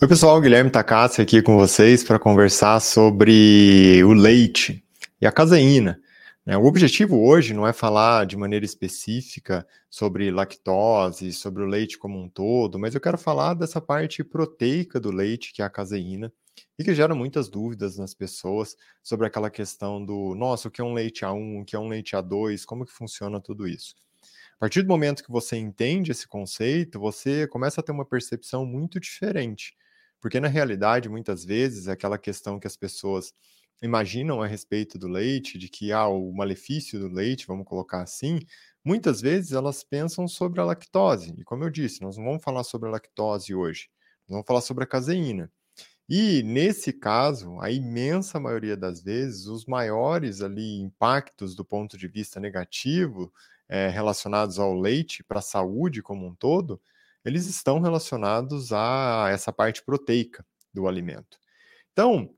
Oi, pessoal, Guilherme Takassi aqui com vocês para conversar sobre o leite e a caseína. Né? O objetivo hoje não é falar de maneira específica sobre lactose, sobre o leite como um todo, mas eu quero falar dessa parte proteica do leite, que é a caseína, e que gera muitas dúvidas nas pessoas sobre aquela questão do, nossa, o que é um leite A1, o que é um leite A2, como que funciona tudo isso. A partir do momento que você entende esse conceito, você começa a ter uma percepção muito diferente porque na realidade, muitas vezes, aquela questão que as pessoas imaginam a respeito do leite, de que há ah, o malefício do leite, vamos colocar assim, muitas vezes elas pensam sobre a lactose. E como eu disse, nós não vamos falar sobre a lactose hoje, nós vamos falar sobre a caseína. E nesse caso, a imensa maioria das vezes, os maiores ali impactos do ponto de vista negativo é, relacionados ao leite para a saúde como um todo, eles estão relacionados a essa parte proteica do alimento. Então,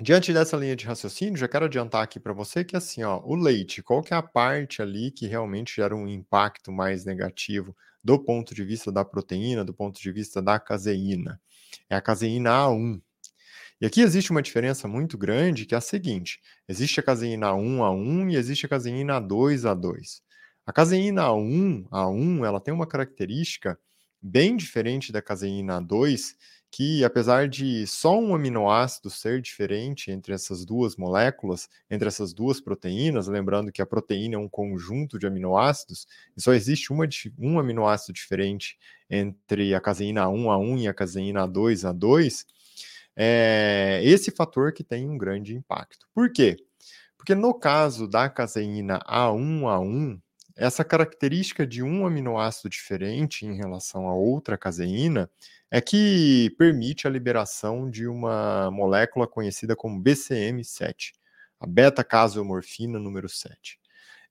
diante dessa linha de raciocínio, já quero adiantar aqui para você que assim, ó, o leite, qual que é a parte ali que realmente gera um impacto mais negativo do ponto de vista da proteína, do ponto de vista da caseína? É a caseína A1. E aqui existe uma diferença muito grande, que é a seguinte: existe a caseína A1A1 e existe a caseína A2A2. A caseína A1, A1, ela tem uma característica bem diferente da caseína 2, que apesar de só um aminoácido ser diferente entre essas duas moléculas, entre essas duas proteínas, lembrando que a proteína é um conjunto de aminoácidos, e só existe uma, um aminoácido diferente entre a caseína 1A1 e a caseína 2A2, é esse fator que tem um grande impacto. Por quê? Porque no caso da caseína A1A1, essa característica de um aminoácido diferente em relação a outra caseína é que permite a liberação de uma molécula conhecida como BCM7, a beta-casomorfina número 7.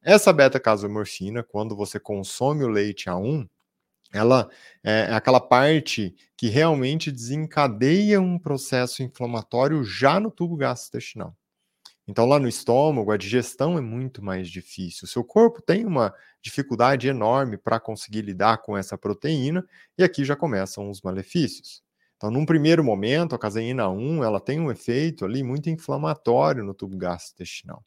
Essa beta-casomorfina, quando você consome o leite A1, ela é, é aquela parte que realmente desencadeia um processo inflamatório já no tubo gastrointestinal. Então, lá no estômago, a digestão é muito mais difícil. O seu corpo tem uma dificuldade enorme para conseguir lidar com essa proteína, e aqui já começam os malefícios. Então, num primeiro momento, a caseína 1 ela tem um efeito ali muito inflamatório no tubo gastrointestinal.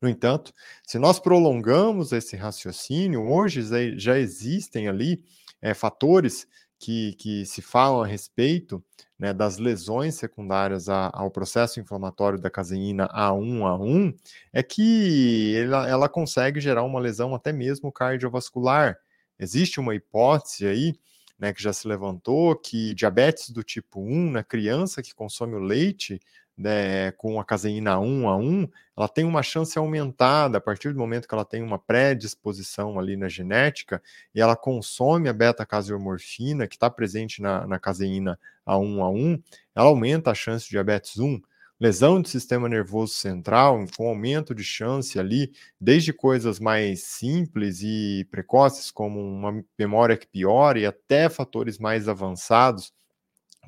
No entanto, se nós prolongamos esse raciocínio, hoje já existem ali é, fatores que, que se falam a respeito né, das lesões secundárias a, ao processo inflamatório da caseína A1A1 é que ela, ela consegue gerar uma lesão até mesmo cardiovascular. Existe uma hipótese aí né, que já se levantou que diabetes do tipo 1 na criança que consome o leite né, com a caseína 1 a 1, ela tem uma chance aumentada a partir do momento que ela tem uma predisposição ali na genética e ela consome a beta-caseomorfina que está presente na, na caseína A1 a 1, ela aumenta a chance de diabetes 1. Lesão do sistema nervoso central, com aumento de chance ali, desde coisas mais simples e precoces, como uma memória que piora, e até fatores mais avançados,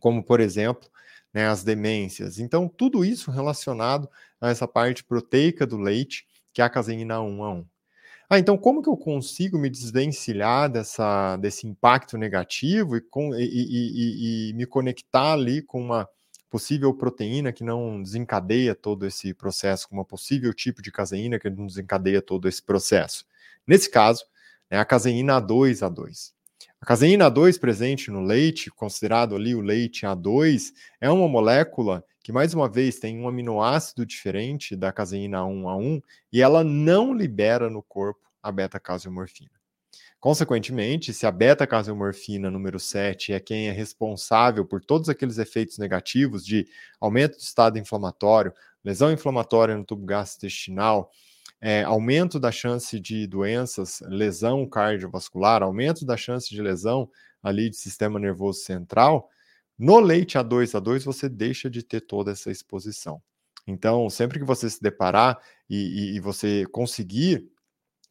como, por exemplo, né, as demências. Então, tudo isso relacionado a essa parte proteica do leite, que é a caseína 1 a 1. Ah, então como que eu consigo me desvencilhar dessa, desse impacto negativo e, com, e, e, e, me conectar ali com uma possível proteína que não desencadeia todo esse processo, com uma possível tipo de caseína que não desencadeia todo esse processo? Nesse caso, é a caseína A2A2. A caseína A2 presente no leite, considerado ali o leite A2, é uma molécula que, mais uma vez, tem um aminoácido diferente da caseína 1A1 e ela não libera no corpo a beta-caseomorfina. Consequentemente, se a beta-caseomorfina número 7 é quem é responsável por todos aqueles efeitos negativos de aumento do estado inflamatório, lesão inflamatória no tubo gastrointestinal, é, aumento da chance de doenças, lesão cardiovascular, aumento da chance de lesão ali de sistema nervoso central, no leite A2 A2 você deixa de ter toda essa exposição. Então, sempre que você se deparar e, e, e você conseguir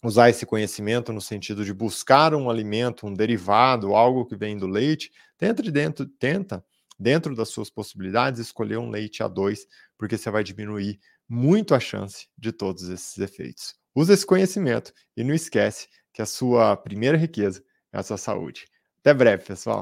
usar esse conhecimento no sentido de buscar um alimento, um derivado, algo que vem do leite, tenta dentro, tenta dentro das suas possibilidades escolher um leite A2, porque você vai diminuir muito a chance de todos esses efeitos. Use esse conhecimento e não esquece que a sua primeira riqueza é a sua saúde. Até breve, pessoal.